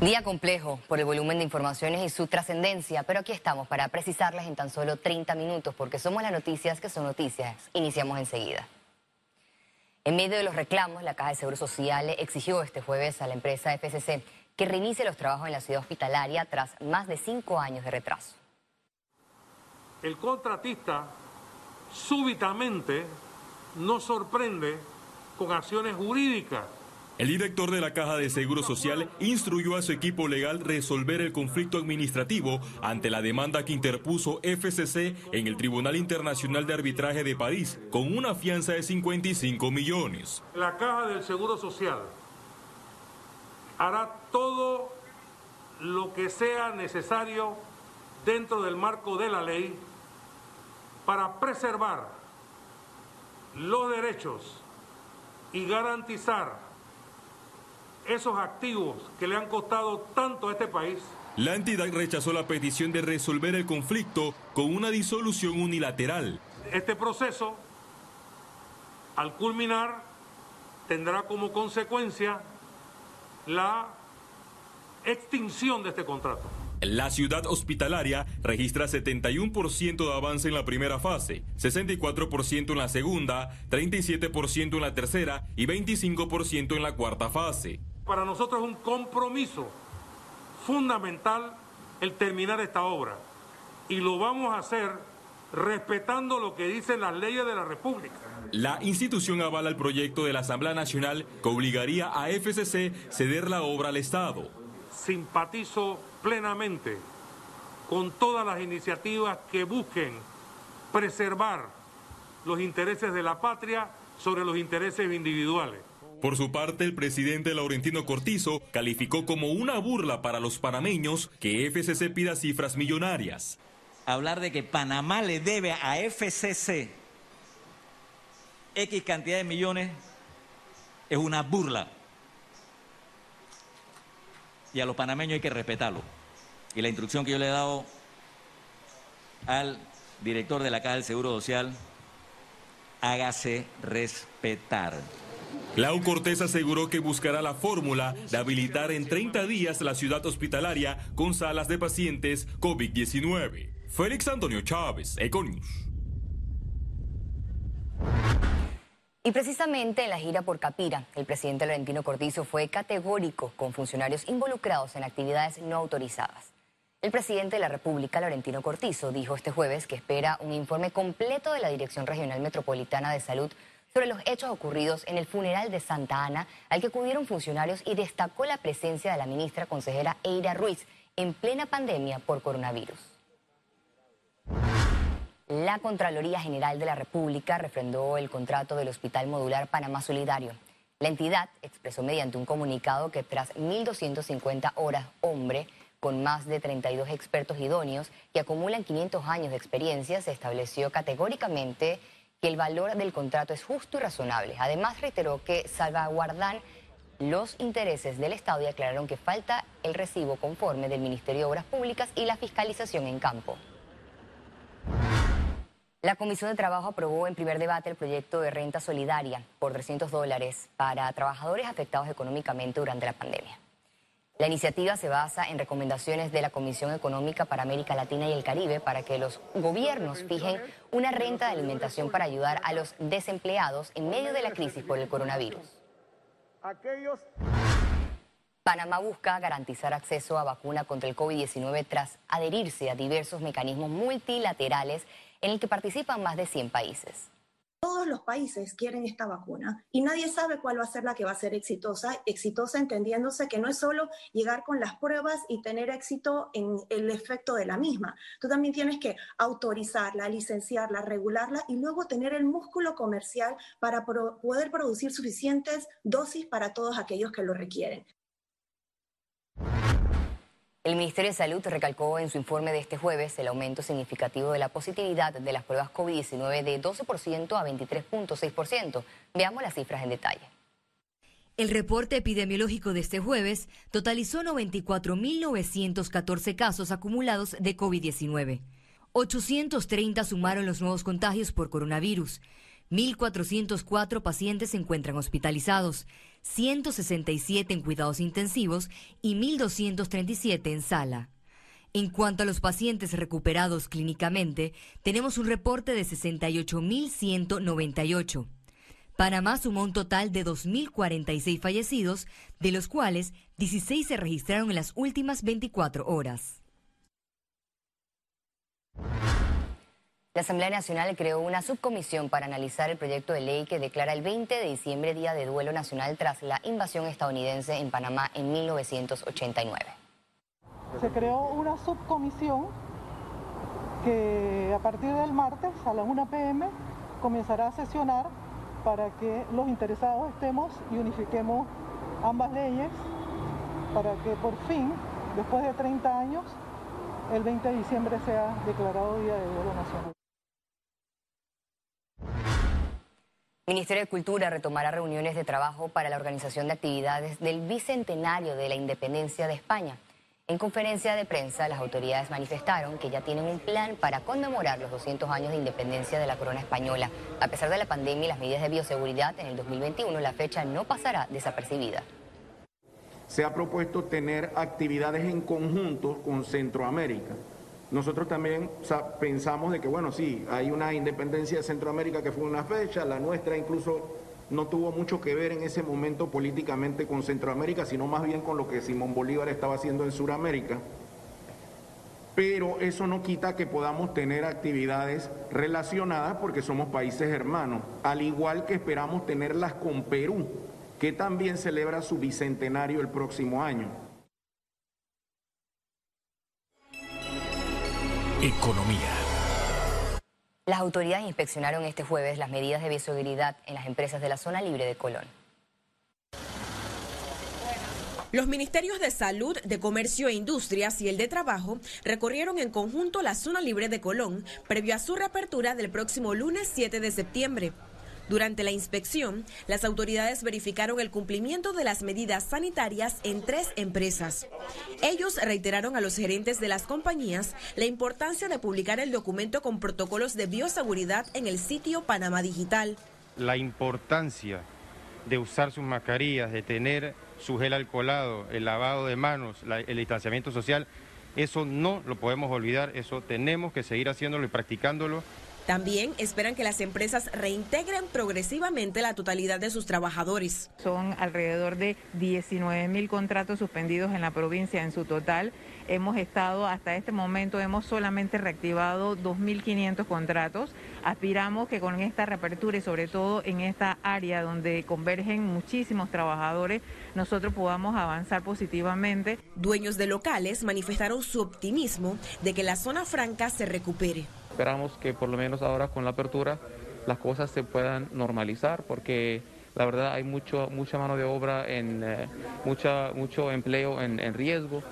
Día complejo por el volumen de informaciones y su trascendencia, pero aquí estamos para precisarlas en tan solo 30 minutos porque somos las noticias que son noticias. Iniciamos enseguida. En medio de los reclamos, la Caja de Seguro Social exigió este jueves a la empresa FCC que reinicie los trabajos en la ciudad hospitalaria tras más de cinco años de retraso. El contratista súbitamente nos sorprende con acciones jurídicas el director de la Caja de Seguro Social instruyó a su equipo legal resolver el conflicto administrativo ante la demanda que interpuso FCC en el Tribunal Internacional de Arbitraje de París con una fianza de 55 millones. La Caja del Seguro Social hará todo lo que sea necesario dentro del marco de la ley para preservar los derechos y garantizar esos activos que le han costado tanto a este país. La entidad rechazó la petición de resolver el conflicto con una disolución unilateral. Este proceso, al culminar, tendrá como consecuencia la extinción de este contrato. La ciudad hospitalaria registra 71% de avance en la primera fase, 64% en la segunda, 37% en la tercera y 25% en la cuarta fase. Para nosotros es un compromiso fundamental el terminar esta obra y lo vamos a hacer respetando lo que dicen las leyes de la República. La institución avala el proyecto de la Asamblea Nacional que obligaría a FCC ceder la obra al Estado. Simpatizo plenamente con todas las iniciativas que busquen preservar los intereses de la patria sobre los intereses individuales. Por su parte, el presidente Laurentino Cortizo calificó como una burla para los panameños que FCC pida cifras millonarias. Hablar de que Panamá le debe a FCC X cantidad de millones es una burla. Y a los panameños hay que respetarlo. Y la instrucción que yo le he dado al director de la Caja del Seguro Social, hágase respetar. Lau Cortés aseguró que buscará la fórmula de habilitar en 30 días la ciudad hospitalaria con salas de pacientes COVID-19. Félix Antonio Chávez, Econius. Y precisamente en la gira por Capira, el presidente Laurentino Cortizo fue categórico con funcionarios involucrados en actividades no autorizadas. El presidente de la República, Laurentino Cortizo, dijo este jueves que espera un informe completo de la Dirección Regional Metropolitana de Salud sobre los hechos ocurridos en el funeral de Santa Ana al que acudieron funcionarios y destacó la presencia de la ministra consejera Eira Ruiz en plena pandemia por coronavirus. La Contraloría General de la República refrendó el contrato del Hospital Modular Panamá Solidario. La entidad expresó mediante un comunicado que tras 1.250 horas hombre, con más de 32 expertos idóneos que acumulan 500 años de experiencia, se estableció categóricamente que el valor del contrato es justo y razonable. Además, reiteró que salvaguardan los intereses del Estado y aclararon que falta el recibo conforme del Ministerio de Obras Públicas y la fiscalización en campo. La Comisión de Trabajo aprobó en primer debate el proyecto de renta solidaria por 300 dólares para trabajadores afectados económicamente durante la pandemia. La iniciativa se basa en recomendaciones de la Comisión Económica para América Latina y el Caribe para que los gobiernos fijen una renta de alimentación para ayudar a los desempleados en medio de la crisis por el coronavirus. Panamá busca garantizar acceso a vacuna contra el COVID-19 tras adherirse a diversos mecanismos multilaterales en el que participan más de 100 países. Todos los países quieren esta vacuna y nadie sabe cuál va a ser la que va a ser exitosa, exitosa entendiéndose que no es solo llegar con las pruebas y tener éxito en el efecto de la misma. Tú también tienes que autorizarla, licenciarla, regularla y luego tener el músculo comercial para poder producir suficientes dosis para todos aquellos que lo requieren. El Ministerio de Salud recalcó en su informe de este jueves el aumento significativo de la positividad de las pruebas COVID-19 de 12% a 23.6%. Veamos las cifras en detalle. El reporte epidemiológico de este jueves totalizó 94.914 casos acumulados de COVID-19. 830 sumaron los nuevos contagios por coronavirus, 1.404 pacientes se encuentran hospitalizados, 167 en cuidados intensivos y 1.237 en sala. En cuanto a los pacientes recuperados clínicamente, tenemos un reporte de 68.198. Panamá sumó un total de 2.046 fallecidos, de los cuales 16 se registraron en las últimas 24 horas. La Asamblea Nacional creó una subcomisión para analizar el proyecto de ley que declara el 20 de diciembre Día de Duelo Nacional tras la invasión estadounidense en Panamá en 1989. Se creó una subcomisión que a partir del martes a las 1 pm comenzará a sesionar para que los interesados estemos y unifiquemos ambas leyes para que por fin, después de 30 años, el 20 de diciembre sea declarado Día de Duelo Nacional. Ministerio de Cultura retomará reuniones de trabajo para la organización de actividades del Bicentenario de la Independencia de España. En conferencia de prensa, las autoridades manifestaron que ya tienen un plan para conmemorar los 200 años de independencia de la corona española. A pesar de la pandemia y las medidas de bioseguridad, en el 2021 la fecha no pasará desapercibida. Se ha propuesto tener actividades en conjunto con Centroamérica nosotros también pensamos de que, bueno, sí, hay una independencia de Centroamérica que fue una fecha, la nuestra incluso no tuvo mucho que ver en ese momento políticamente con Centroamérica, sino más bien con lo que Simón Bolívar estaba haciendo en Sudamérica. Pero eso no quita que podamos tener actividades relacionadas porque somos países hermanos, al igual que esperamos tenerlas con Perú, que también celebra su bicentenario el próximo año. Economía. Las autoridades inspeccionaron este jueves las medidas de bioseguridad en las empresas de la zona libre de Colón. Los ministerios de Salud, de Comercio e Industrias y el de Trabajo recorrieron en conjunto la zona libre de Colón previo a su reapertura del próximo lunes 7 de septiembre. Durante la inspección, las autoridades verificaron el cumplimiento de las medidas sanitarias en tres empresas. Ellos reiteraron a los gerentes de las compañías la importancia de publicar el documento con protocolos de bioseguridad en el sitio Panamá Digital. La importancia de usar sus mascarillas, de tener su gel alcoholado, el lavado de manos, el distanciamiento social, eso no lo podemos olvidar, eso tenemos que seguir haciéndolo y practicándolo también esperan que las empresas reintegren progresivamente la totalidad de sus trabajadores. Son alrededor de 19 mil contratos suspendidos en la provincia en su total. Hemos estado, hasta este momento, hemos solamente reactivado 2.500 contratos. Aspiramos que con esta reapertura y sobre todo en esta área donde convergen muchísimos trabajadores, nosotros podamos avanzar positivamente. Dueños de locales manifestaron su optimismo de que la zona franca se recupere. Esperamos que por lo menos ahora con la apertura las cosas se puedan normalizar porque la verdad hay mucho, mucha mano de obra, en, eh, mucha, mucho empleo en, en riesgo.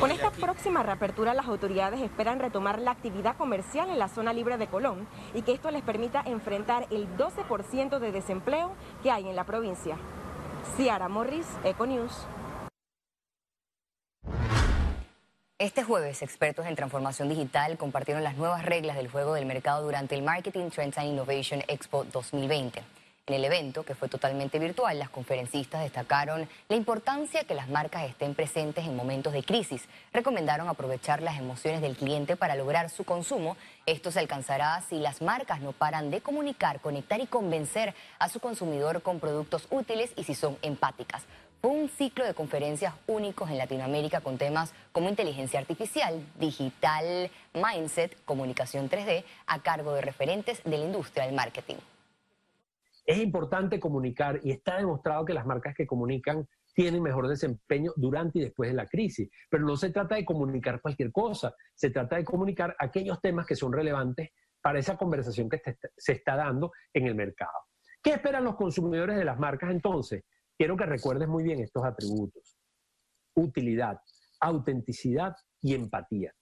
Con esta próxima reapertura, las autoridades esperan retomar la actividad comercial en la zona libre de Colón y que esto les permita enfrentar el 12% de desempleo que hay en la provincia. Ciara Morris, Econews. Este jueves, expertos en transformación digital compartieron las nuevas reglas del juego del mercado durante el Marketing Trends and Innovation Expo 2020. En el evento, que fue totalmente virtual, las conferencistas destacaron la importancia que las marcas estén presentes en momentos de crisis. Recomendaron aprovechar las emociones del cliente para lograr su consumo. Esto se alcanzará si las marcas no paran de comunicar, conectar y convencer a su consumidor con productos útiles y si son empáticas un ciclo de conferencias únicos en Latinoamérica con temas como inteligencia artificial, digital, mindset, comunicación 3D, a cargo de referentes de la industria del marketing. Es importante comunicar y está demostrado que las marcas que comunican tienen mejor desempeño durante y después de la crisis. Pero no se trata de comunicar cualquier cosa, se trata de comunicar aquellos temas que son relevantes para esa conversación que se está dando en el mercado. ¿Qué esperan los consumidores de las marcas entonces? Quiero que recuerdes muy bien estos atributos. Utilidad, autenticidad y empatía.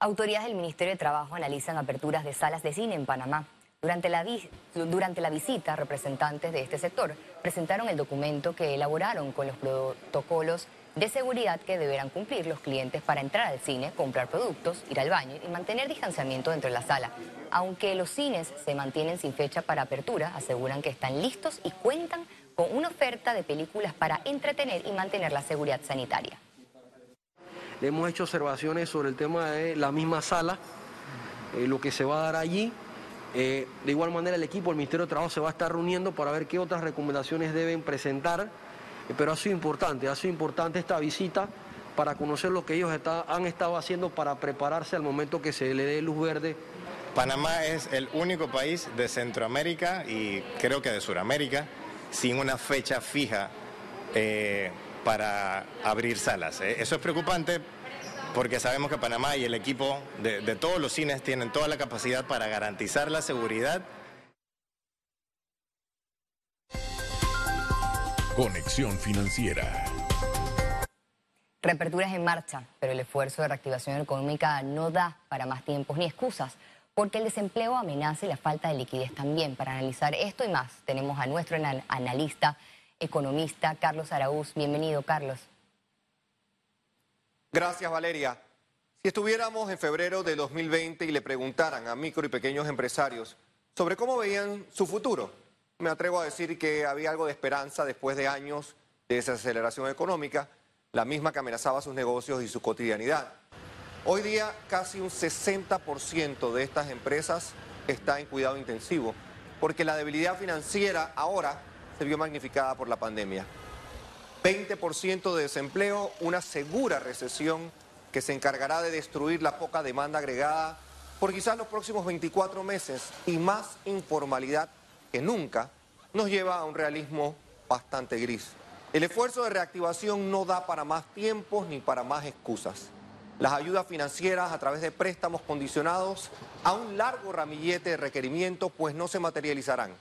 Autoridades del Ministerio de Trabajo analizan aperturas de salas de cine en Panamá. Durante la, durante la, visita, representantes de este sector presentaron el documento que elaboraron con los protocolos de seguridad que deberán cumplir los clientes para entrar al cine, comprar productos, ir al baño y mantener distanciamiento dentro de la sala. Aunque los cines se mantienen sin fecha para apertura, aseguran que están listos y cuentan con una oferta de películas para entretener y mantener la seguridad sanitaria. Le hemos hecho observaciones sobre el tema de la misma sala, eh, lo que se va a dar allí. Eh, de igual manera el equipo, el Ministerio de Trabajo se va a estar reuniendo para ver qué otras recomendaciones deben presentar, pero ha sido importante, ha sido importante esta visita para conocer lo que ellos han estado haciendo para prepararse al momento que se le dé luz verde. Panamá es el único país de Centroamérica y creo que de Sudamérica sin una fecha fija para abrir salas. Eso es preocupante porque sabemos que Panamá y el equipo de, todos los cines tienen toda la capacidad para garantizar la seguridad. Conexión financiera. Reaperturas en marcha, pero el esfuerzo de reactivación económica no da para más tiempos ni excusas, porque el desempleo amenaza y la falta de liquidez también. Para analizar esto y más, tenemos a nuestro analista, economista, Carlos Araúz. Bienvenido, Carlos. Gracias, Valeria. Si estuviéramos en febrero de 2020 y le preguntaran a micro y pequeños empresarios sobre cómo veían su futuro, me atrevo a decir que había algo de esperanza después de años de desaceleración económica, la misma que amenazaba sus negocios y su cotidianidad. Hoy día casi un 60% de estas empresas está en cuidado intensivo, porque la debilidad financiera ahora se vio magnificada por la pandemia. 20% de desempleo, una segura recesión que se encargará de destruir la poca demanda agregada por quizás los próximos 24 meses y más informalidad que nunca, nos lleva a un realismo bastante gris. El esfuerzo de reactivación no da para más tiempos ni para más excusas. Las ayudas financieras a través de préstamos condicionados a un largo ramillete de requerimientos pues no se materializarán.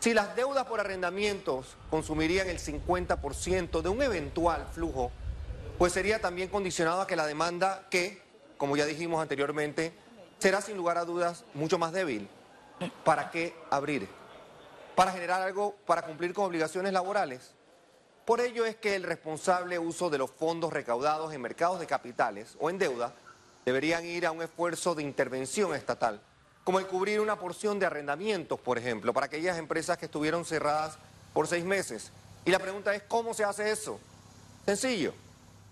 Si las deudas por arrendamientos consumirían el 50% de un eventual flujo, pues sería también condicionado a que la demanda, que, como ya dijimos anteriormente, será sin lugar a dudas mucho más débil. ¿Para qué abrir? ¿Para generar algo para cumplir con obligaciones laborales? Por ello es que el responsable uso de los fondos recaudados en mercados de capitales o en deuda deberían ir a un esfuerzo de intervención estatal como el cubrir una porción de arrendamientos, por ejemplo, para aquellas empresas que estuvieron cerradas por seis meses. Y la pregunta es, ¿cómo se hace eso? Sencillo.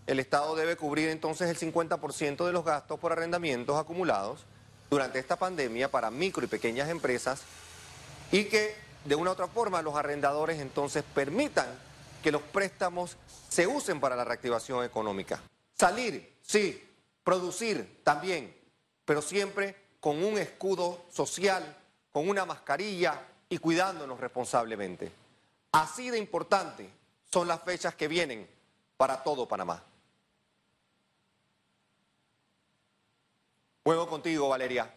El Estado debe cubrir entonces el 50% de los gastos por arrendamientos acumulados durante esta pandemia para micro y pequeñas empresas y que de una u otra forma los arrendadores entonces permitan que los préstamos se usen para la reactivación económica. Salir, sí, producir también, pero siempre con un escudo social, con una mascarilla y cuidándonos responsablemente. Así de importante son las fechas que vienen para todo Panamá. Juego contigo, Valeria.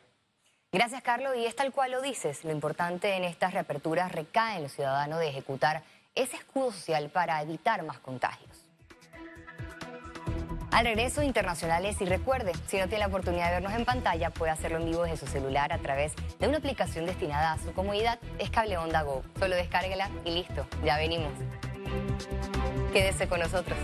Gracias, Carlos. Y es tal cual lo dices. Lo importante en estas reaperturas recae en los ciudadanos de ejecutar ese escudo social para evitar más contagios. Al regreso, internacionales y recuerde, si no tiene la oportunidad de vernos en pantalla, puede hacerlo en vivo desde su celular a través de una aplicación destinada a su comodidad, es Cable Onda Go. Solo descárguela y listo, ya venimos. Quédese con nosotros.